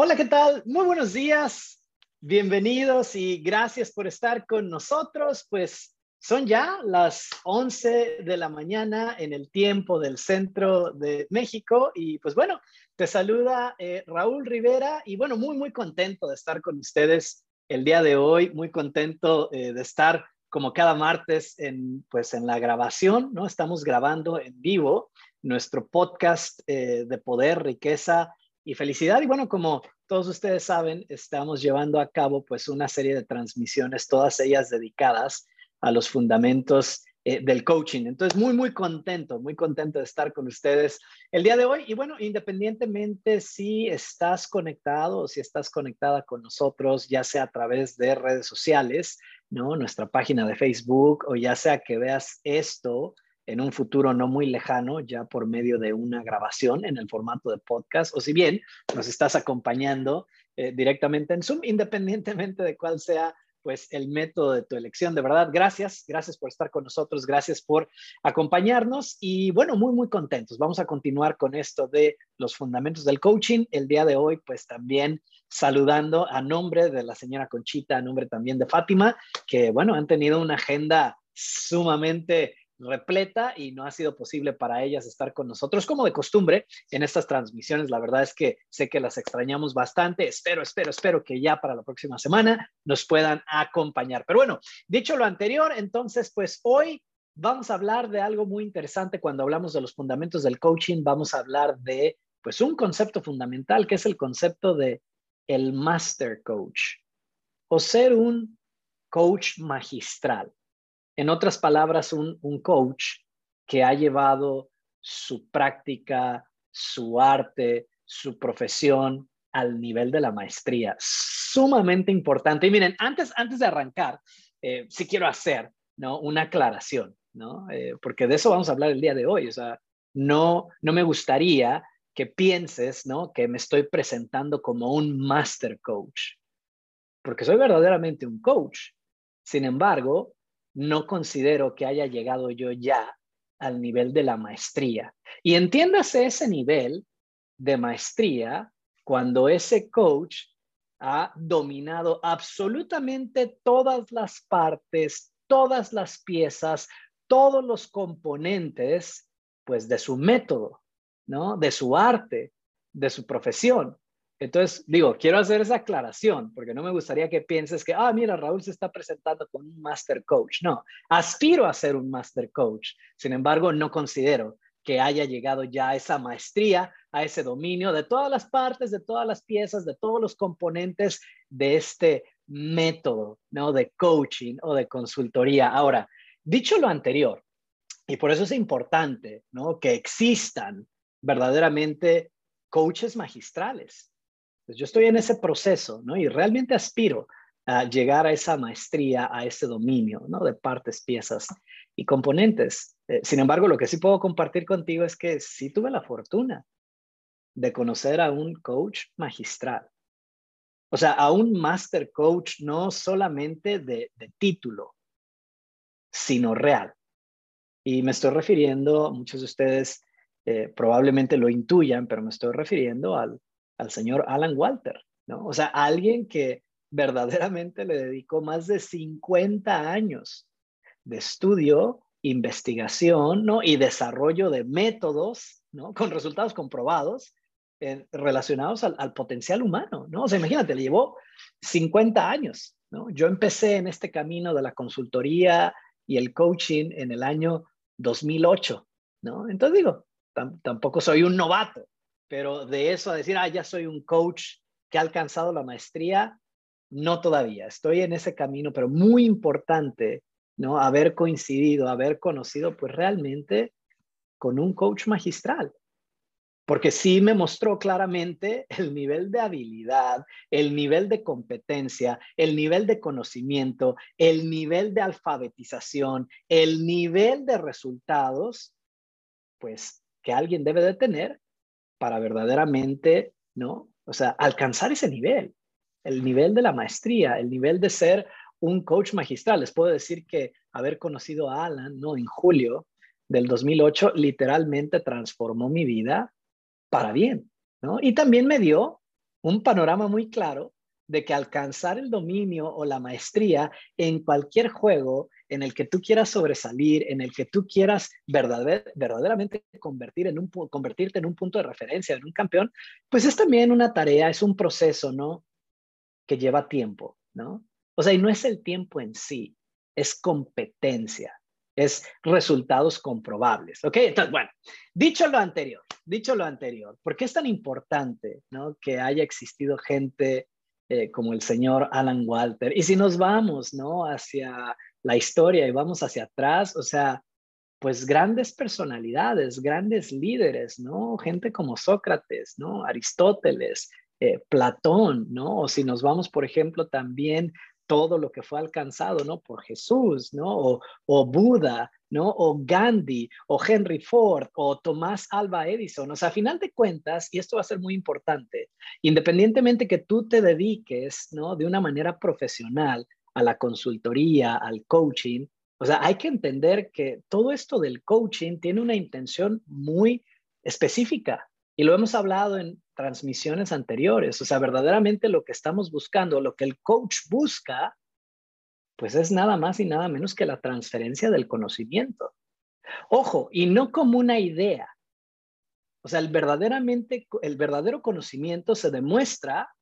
Hola, ¿qué tal? Muy buenos días. Bienvenidos y gracias por estar con nosotros. Pues son ya las 11 de la mañana en el tiempo del centro de México y pues bueno, te saluda eh, Raúl Rivera y bueno, muy, muy contento de estar con ustedes el día de hoy, muy contento eh, de estar como cada martes en pues en la grabación, ¿no? Estamos grabando en vivo nuestro podcast eh, de poder, riqueza y felicidad. Y bueno, como todos ustedes saben, estamos llevando a cabo pues una serie de transmisiones, todas ellas dedicadas a los fundamentos eh, del coaching. Entonces, muy, muy contento, muy contento de estar con ustedes el día de hoy. Y bueno, independientemente si estás conectado o si estás conectada con nosotros, ya sea a través de redes sociales, ¿no? Nuestra página de Facebook o ya sea que veas esto en un futuro no muy lejano, ya por medio de una grabación en el formato de podcast, o si bien nos estás acompañando eh, directamente en Zoom, independientemente de cuál sea pues el método de tu elección. De verdad, gracias, gracias por estar con nosotros, gracias por acompañarnos y bueno, muy, muy contentos. Vamos a continuar con esto de los fundamentos del coaching. El día de hoy, pues también saludando a nombre de la señora Conchita, a nombre también de Fátima, que bueno, han tenido una agenda sumamente repleta y no ha sido posible para ellas estar con nosotros como de costumbre en estas transmisiones. La verdad es que sé que las extrañamos bastante. Espero, espero, espero que ya para la próxima semana nos puedan acompañar. Pero bueno, dicho lo anterior, entonces pues hoy vamos a hablar de algo muy interesante cuando hablamos de los fundamentos del coaching. Vamos a hablar de pues un concepto fundamental que es el concepto de el master coach o ser un coach magistral. En otras palabras, un, coach que ha llevado su práctica, su arte, su profesión al nivel de la maestría. Sumamente importante. Y miren, antes, antes de arrancar, eh, sí quiero hacer ¿no? una aclaración, ¿no? Eh, porque de eso vamos a hablar el día de hoy. O sea, no, no me gustaría que pienses ¿no? que me estoy presentando como un master coach, porque soy verdaderamente un coach. Sin embargo, no considero que haya llegado yo ya al nivel de la maestría. Y entiéndase ese nivel de maestría cuando ese coach ha dominado absolutamente todas las partes, todas las piezas, todos los componentes, pues de su método, ¿no? De su arte, de su profesión. Entonces, digo, quiero hacer esa aclaración porque no me gustaría que pienses que, ah, mira, Raúl se está presentando como un master coach. No, aspiro a ser un master coach. Sin embargo, no considero que haya llegado ya a esa maestría, a ese dominio de todas las partes, de todas las piezas, de todos los componentes de este método, ¿no? De coaching o de consultoría. Ahora, dicho lo anterior, y por eso es importante, ¿no? Que existan verdaderamente coaches magistrales, yo estoy en ese proceso, ¿no? Y realmente aspiro a llegar a esa maestría, a ese dominio, ¿no? De partes, piezas y componentes. Eh, sin embargo, lo que sí puedo compartir contigo es que sí tuve la fortuna de conocer a un coach magistral. O sea, a un master coach no solamente de, título, sino real. Y me estoy refiriendo, muchos de ustedes eh, probablemente lo intuyan, pero me estoy refiriendo al al señor Alan Walter, ¿no? O sea, alguien que verdaderamente le dedicó más de 50 años de estudio, investigación, ¿no? Y desarrollo de métodos, ¿no? Con resultados comprobados relacionados al, al, potencial humano, ¿no? O sea, imagínate, le llevó 50 años, ¿no? Yo empecé en este camino de la consultoría y el coaching en el año 2008, ¿no? Entonces digo, tampoco soy un novato, pero de eso a decir, ah, ya soy un coach que ha alcanzado la maestría, no todavía. Estoy en ese camino, pero muy importante, ¿no? Haber coincidido, haber conocido, pues realmente con un coach magistral. Porque sí me mostró claramente el nivel de habilidad, el nivel de competencia, el nivel de conocimiento, el nivel de alfabetización, el nivel de resultados, pues que alguien debe de tener para verdaderamente, ¿no? O sea, alcanzar ese nivel, el nivel de la maestría, el nivel de ser un coach magistral. Les puedo decir que haber conocido a Alan, ¿no? En julio del 2008, literalmente transformó mi vida para bien, ¿no? Y también me dio un panorama muy claro de que alcanzar el dominio o la maestría en cualquier juego en el que tú quieras sobresalir, en el que tú quieras verdaderamente convertir en un, convertirte en un punto de referencia, en un campeón, pues es también una tarea, es un proceso, ¿no? Que lleva tiempo, ¿no? O sea, y no es el tiempo en sí, es competencia, es resultados comprobables, ¿ok? Entonces, bueno, dicho lo anterior, dicho lo anterior, ¿por qué es tan importante, ¿no? Que haya existido gente eh, como el señor Alan Walter. Y si nos vamos, ¿no? Hacia la historia y vamos hacia atrás, o sea, pues grandes personalidades, grandes líderes, ¿no? Gente como Sócrates, ¿no? Aristóteles, eh, Platón, ¿no? O si nos vamos, por ejemplo, también todo lo que fue alcanzado, ¿no? Por Jesús, ¿no? O, o Buda, ¿no? O Gandhi, o Henry Ford, o Tomás Alba Edison. O sea, a final de cuentas, y esto va a ser muy importante, independientemente que tú te dediques, ¿no? De una manera profesional a la consultoría, al coaching, o sea, hay que entender que todo esto del coaching tiene una intención muy específica y lo hemos hablado en transmisiones anteriores. O sea, verdaderamente lo que estamos buscando, lo que el coach busca, pues es nada más y nada menos que la transferencia del conocimiento. Ojo, y no como una idea. O sea, el, verdaderamente, el verdadero conocimiento se demuestra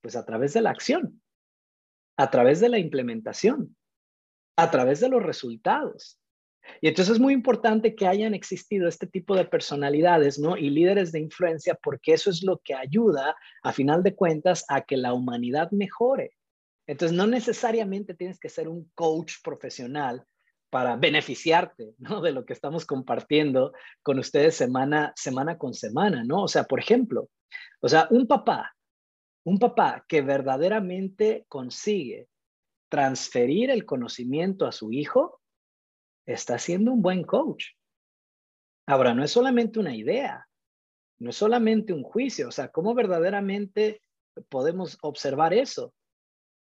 pues a través de la acción, a través de la implementación, a través de los resultados. Y entonces es muy importante que hayan existido este tipo de personalidades, ¿no? Y líderes de influencia, porque eso es lo que ayuda, a final de cuentas, a que la humanidad mejore. Entonces, no necesariamente tienes que ser un coach profesional para beneficiarte. De lo que estamos compartiendo con ustedes semana, semana con semana, ¿no? O sea, por ejemplo, o sea, un papá, un papá que verdaderamente consigue transferir el conocimiento a su hijo, está siendo un buen coach. Ahora, no es solamente una idea, no es solamente un juicio, o sea, ¿cómo verdaderamente podemos observar eso?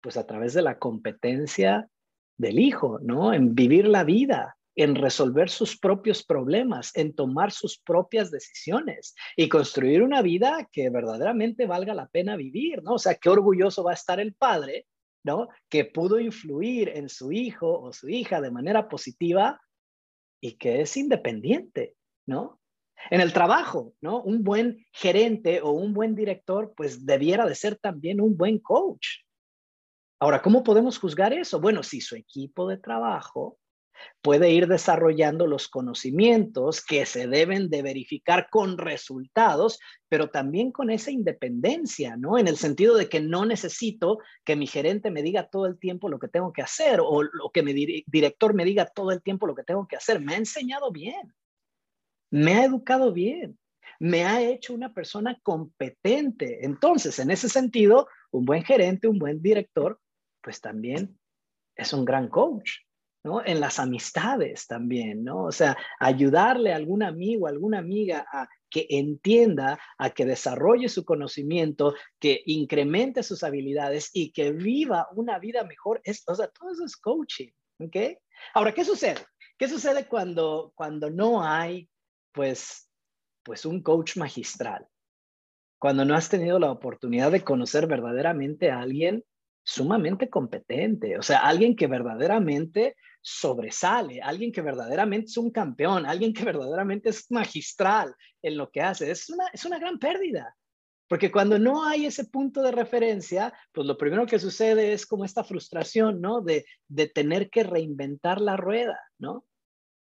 Pues a través de la competencia del hijo, ¿no? En vivir la vida, en resolver sus propios problemas, en tomar sus propias decisiones y construir una vida que verdaderamente valga la pena vivir, ¿no? O sea, qué orgulloso va a estar el padre, ¿no? Que pudo influir en su hijo o su hija de manera positiva y que es independiente, ¿no? En el trabajo, ¿no? Un buen gerente o un buen director, pues debiera de ser también un buen coach, Ahora, ¿cómo podemos juzgar eso? Bueno, si su equipo de trabajo puede ir desarrollando los conocimientos que se deben de verificar con resultados, pero también con esa independencia, ¿no? En el sentido de que no necesito que mi gerente me diga todo el tiempo lo que tengo que hacer o, lo que mi director me diga todo el tiempo lo que tengo que hacer. Me ha enseñado bien, me ha educado bien, me ha hecho una persona competente. Entonces, en ese sentido, un buen gerente, un buen director, pues también es un gran coach, ¿no? En las amistades también, ¿no? O sea, ayudarle a algún amigo, a alguna amiga a que entienda, a que desarrolle su conocimiento, que incremente sus habilidades y que viva una vida mejor. Es, o sea, todo eso es coaching, ¿ok? Ahora, ¿qué sucede? ¿Qué sucede cuando, cuando no hay, pues, pues un coach magistral? Cuando no has tenido la oportunidad de conocer verdaderamente a alguien sumamente competente, o sea, alguien que verdaderamente sobresale, alguien que verdaderamente es un campeón, alguien que verdaderamente es magistral en lo que hace. Es una, es una gran pérdida, porque cuando no hay ese punto de referencia, pues lo primero que sucede es como esta frustración, ¿no? De, de tener que reinventar la rueda, ¿no?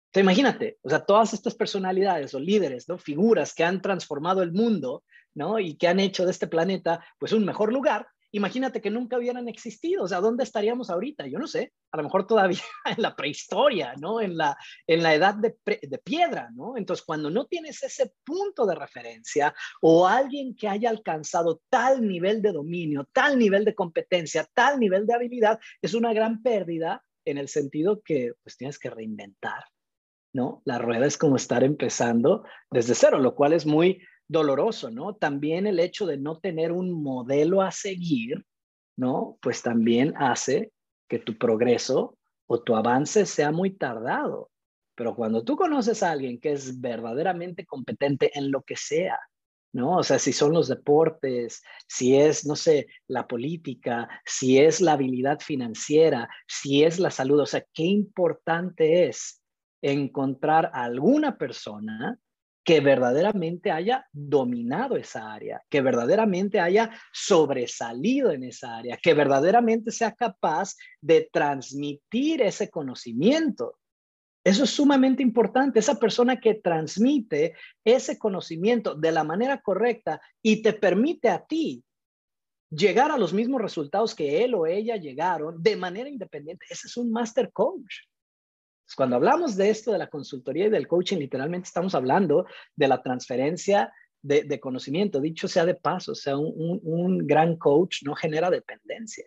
Entonces, imagínate, o sea, todas estas personalidades o líderes, ¿no? Figuras que han transformado el mundo, ¿no? Y que han hecho de este planeta, pues, un mejor lugar, imagínate que nunca hubieran existido, o sea, ¿dónde estaríamos ahorita? Yo no sé, a lo mejor todavía en la prehistoria, ¿no? En la, en la edad de, de piedra, ¿no? Entonces, cuando no tienes ese punto de referencia o alguien que haya alcanzado tal nivel de dominio, tal nivel de competencia, tal nivel de habilidad, es una gran pérdida en el sentido que pues tienes que reinventar, ¿no? La rueda es como estar empezando desde cero, lo cual es muy doloroso, ¿no? También el hecho de no tener un modelo a seguir, ¿no? Pues también hace que tu progreso o tu avance sea muy tardado. Pero cuando tú conoces a alguien que es verdaderamente competente en lo que sea, ¿no? O sea, si son los deportes, si es, no sé, la política, si es la habilidad financiera, si es la salud, o sea, qué importante es encontrar a alguna persona que verdaderamente haya dominado esa área, que verdaderamente haya sobresalido en esa área, que verdaderamente sea capaz de transmitir ese conocimiento. Eso es sumamente importante. Esa persona que transmite ese conocimiento de la manera correcta y te permite a ti llegar a los mismos resultados que él o ella llegaron de manera independiente. Ese es un master coach. Cuando hablamos de esto de la consultoría y del coaching, literalmente estamos hablando de la transferencia de, conocimiento. Dicho sea de paso, o sea, un, un gran coach no genera dependencia.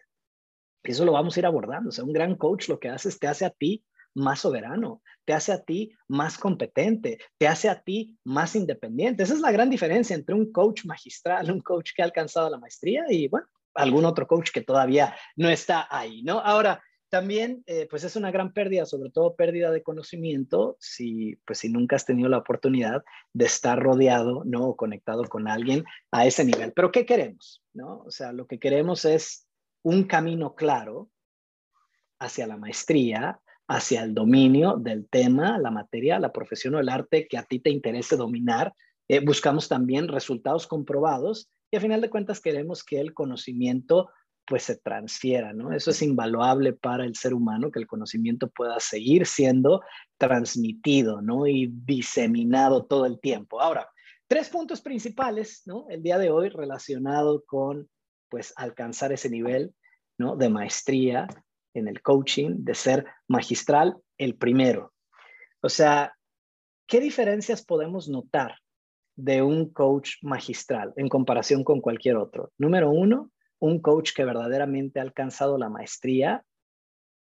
Eso lo vamos a ir abordando. O sea, un gran coach lo que hace es te hace a ti más soberano, te hace a ti más competente, te hace a ti más independiente. Esa es la gran diferencia entre un coach magistral, un coach que ha alcanzado la maestría y, bueno, algún otro coach que todavía no está ahí, ¿no? Ahora, también, eh, pues es una gran pérdida, sobre todo pérdida de conocimiento, si, pues si nunca has tenido la oportunidad de estar rodeado, ¿no? O conectado con alguien a ese nivel. Pero ¿qué queremos? ¿No? O sea, lo que queremos es un camino claro hacia la maestría, hacia el dominio del tema, la materia, la profesión o el arte que a ti te interese dominar. Eh, buscamos también resultados comprobados y a final de cuentas queremos que el conocimiento pues se transfiera, ¿no? Eso es invaluable para el ser humano, que el conocimiento pueda seguir siendo transmitido, ¿no? Y diseminado todo el tiempo. Ahora, tres puntos principales, ¿no? El día de hoy relacionado con, pues, alcanzar ese nivel, ¿no? De maestría, en el coaching, de ser magistral, el primero. O sea, ¿qué diferencias podemos notar de un coach magistral en comparación con cualquier otro? Número uno, un coach que verdaderamente ha alcanzado la maestría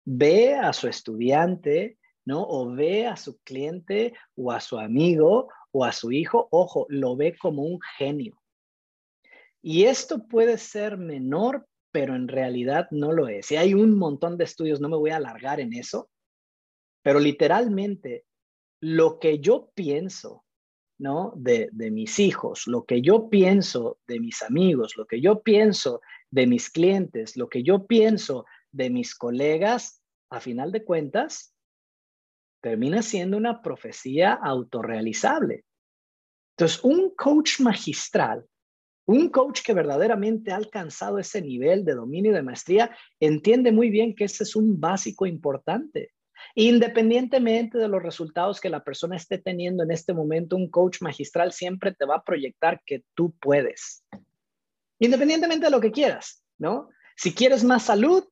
ve a su estudiante, ¿no? O ve a su cliente o a su amigo o a su hijo, ojo, lo ve como un genio. Y esto puede ser menor pero en realidad no lo es. Y hay un montón de estudios, no me voy a alargar en eso, pero literalmente lo que yo pienso, ¿no? De, de mis hijos, lo que yo pienso de mis amigos, lo que yo pienso de mis clientes, lo que yo pienso de mis colegas, a final de cuentas, termina siendo una profecía autorrealizable. Entonces, un coach magistral un coach que verdaderamente ha alcanzado ese nivel de dominio y de maestría entiende muy bien que ese es un básico importante. Independientemente de los resultados que la persona esté teniendo en este momento, un coach magistral siempre te va a proyectar que tú puedes. Independientemente de lo que quieras, ¿no? Si quieres más salud,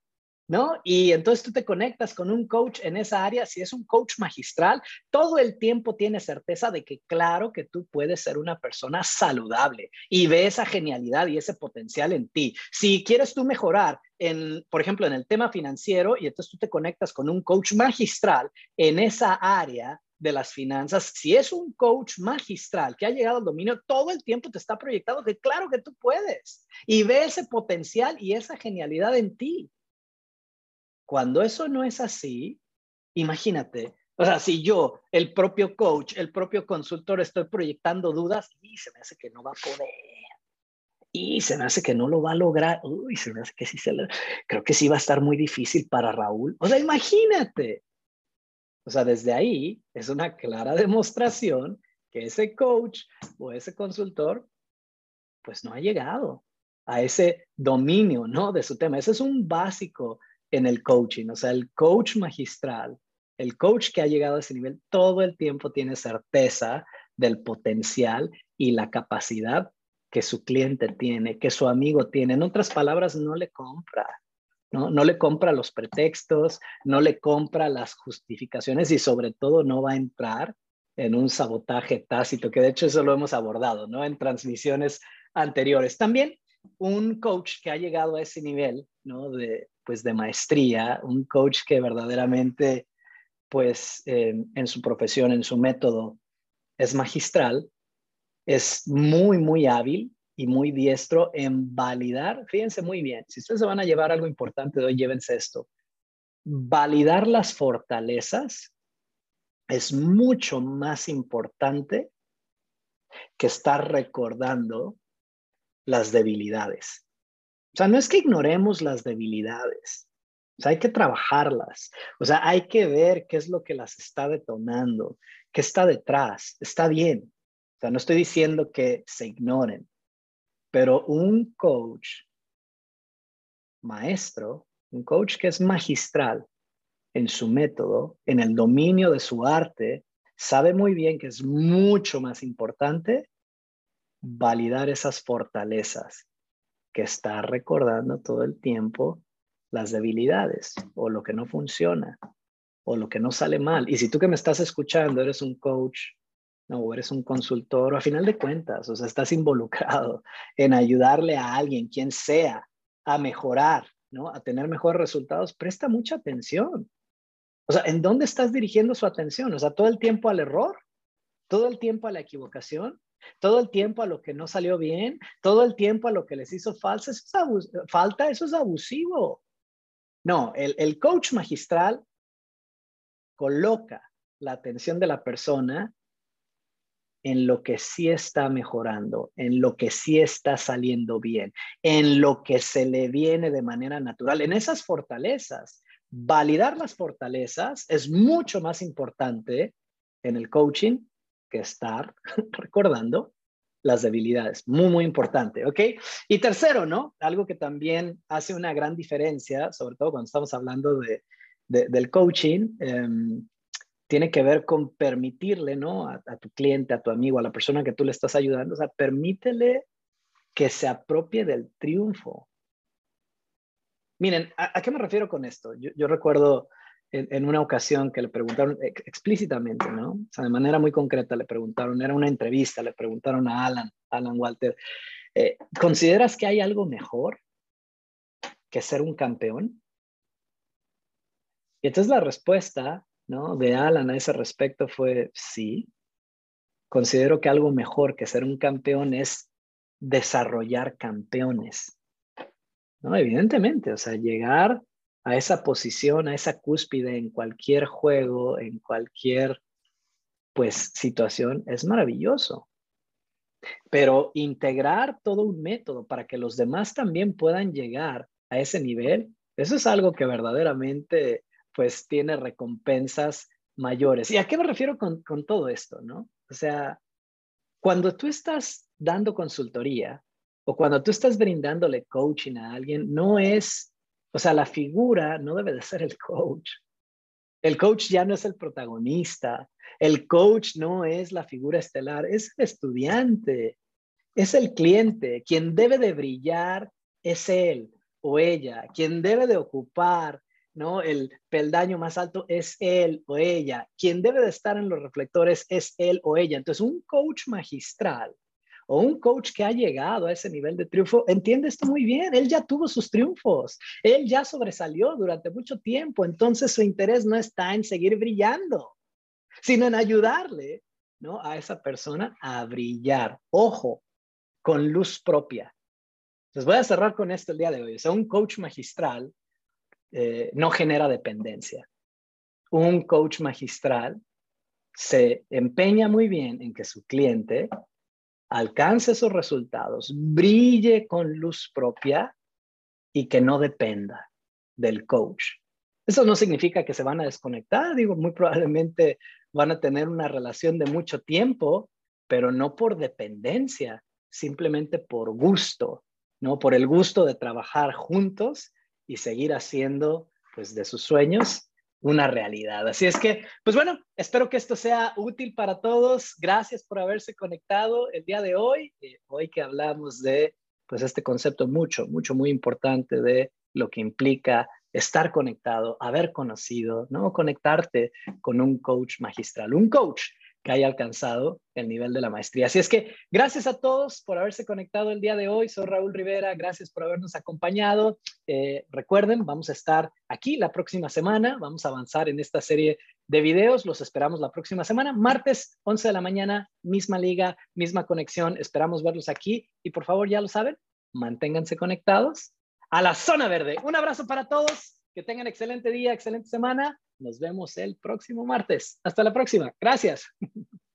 ¿no? Y entonces tú te conectas con un coach en esa área, si es un coach magistral, todo el tiempo tiene certeza de que claro que tú puedes ser una persona saludable y ve esa genialidad y ese potencial en ti. Si quieres tú mejorar en, por ejemplo, en el tema financiero y entonces tú te conectas con un coach magistral en esa área, de las finanzas, si es un coach magistral que ha llegado al dominio, todo el tiempo te está proyectando que claro que tú puedes y ve ese potencial y esa genialidad en ti. Cuando eso no es así, imagínate, o sea, si yo, el propio coach, el propio consultor, estoy proyectando dudas y se me hace que no va a poder. Y se me hace que no lo va a lograr. Uy, se me hace que sí se le... Creo que sí va a estar muy difícil para Raúl. O sea, imagínate. O sea, desde ahí es una clara demostración que ese coach o ese consultor, pues no ha llegado a ese dominio, ¿no? De su tema. Ese es un básico en el coaching. O sea, el coach magistral, el coach que ha llegado a ese nivel, todo el tiempo tiene certeza del potencial y la capacidad que su cliente tiene, que su amigo tiene. En otras palabras, no le compra, ¿no? Le compra los pretextos, no le compra las justificaciones y sobre todo no va a entrar en un sabotaje tácito, que de hecho eso lo hemos abordado, ¿no? En transmisiones anteriores. También un coach que ha llegado a ese nivel, ¿no? De, pues de maestría, un coach que verdaderamente pues en su profesión, en su método, es magistral, es muy, muy hábil y muy diestro en validar, fíjense muy bien, si ustedes se van a llevar algo importante de hoy, llévense esto, validar las fortalezas es mucho más importante que estar recordando las debilidades. O sea, no es que ignoremos las debilidades, o sea, hay que trabajarlas. O sea, hay que ver qué es lo que las está detonando, qué está detrás. Está bien. O sea, no estoy diciendo que se ignoren, pero un coach maestro, un coach que es magistral en su método, en el dominio de su arte, sabe muy bien que es mucho más importante validar esas fortalezas que está recordando todo el tiempo las debilidades o lo que no funciona o lo que no sale mal. Y si tú que me estás escuchando eres un coach no, eres un consultor, a final de cuentas, o sea, estás involucrado en ayudarle a alguien, quien sea, a mejorar, ¿no? A tener mejores resultados, presta mucha atención. O sea, ¿en dónde estás dirigiendo su atención? O sea, todo el tiempo al error, todo el tiempo a la equivocación, todo el tiempo a lo que no salió bien, todo el tiempo a lo que les hizo es, falta, eso es abusivo. No, el, el coach magistral coloca la atención de la persona en lo que sí está mejorando, en lo que sí está saliendo bien, en lo que se le viene de manera natural, en esas fortalezas. Validar las fortalezas es mucho más importante en el coaching que estar recordando las debilidades. Muy, muy importante, ¿ok? Y tercero, ¿no? Algo que también hace una gran diferencia, sobre todo cuando estamos hablando de, del coaching, em, tiene que ver con permitirle, ¿no? A, tu cliente, a tu amigo, a la persona que tú le estás ayudando, o sea, permítele que se apropie del triunfo. Miren, ¿a, qué me refiero con esto? Yo, recuerdo en, una ocasión que le preguntaron explícitamente, ¿no? O sea, de manera muy concreta le preguntaron, era una entrevista, le preguntaron a Alan, Alan Walter, eh, ¿consideras que hay algo mejor que ser un campeón? Y entonces la respuesta de Alan a ese respecto fue sí. Considero que algo mejor que ser un campeón es desarrollar campeones. ¿no? Evidentemente, o sea, llegar a esa posición, a esa cúspide en cualquier juego, en cualquier pues situación es maravilloso. Pero integrar todo un método para que los demás también puedan llegar a ese nivel, eso es algo que verdaderamente pues tiene recompensas mayores. ¿Y a qué me refiero con, todo esto, no? O sea, cuando tú estás dando consultoría o cuando tú estás brindándole coaching a alguien, no es, o sea, la figura no debe de ser el coach. El coach ya no es el protagonista. El coach no es la figura estelar, es el estudiante, es el cliente. Quien debe de brillar es él o ella. Quien debe de ocupar ¿no? El peldaño más alto es él o ella. Quien debe de estar en los reflectores es él o ella. Entonces, un coach magistral o un coach que ha llegado a ese nivel de triunfo entiende esto muy bien. Él ya tuvo sus triunfos. Él ya sobresalió durante mucho tiempo. Entonces, su interés no está en seguir brillando, sino en ayudarle, ¿no? A esa persona a brillar. Ojo, con luz propia. Les voy a cerrar con esto el día de hoy. O sea, un coach magistral eh, no genera dependencia. Un coach magistral se empeña muy bien en que su cliente alcance esos resultados, brille con luz propia y que no dependa del coach. Eso no significa que se van a desconectar, digo, muy probablemente van a tener una relación de mucho tiempo, pero no por dependencia, simplemente por gusto, ¿no? Por el gusto de trabajar juntos y seguir haciendo pues de sus sueños una realidad. Así es que, pues bueno, espero que esto sea útil para todos. Gracias por haberse conectado el día de hoy, eh, hoy que hablamos de pues este concepto mucho, mucho, muy importante de lo que implica estar conectado, haber conocido, ¿no? Conectarte con un coach magistral, un coach que haya alcanzado el nivel de la maestría. Así es que gracias a todos por haberse conectado el día de hoy. Soy Raúl Rivera, gracias por habernos acompañado. Eh, recuerden, vamos a estar aquí la próxima semana, vamos a avanzar en esta serie de videos. Los esperamos la próxima semana, martes 11 de la mañana, misma liga, misma conexión. Esperamos verlos aquí y por favor, ya lo saben, manténganse conectados a la zona verde. Un abrazo para todos. Que tengan excelente día, excelente semana. Nos vemos el próximo martes. Hasta la próxima. Gracias.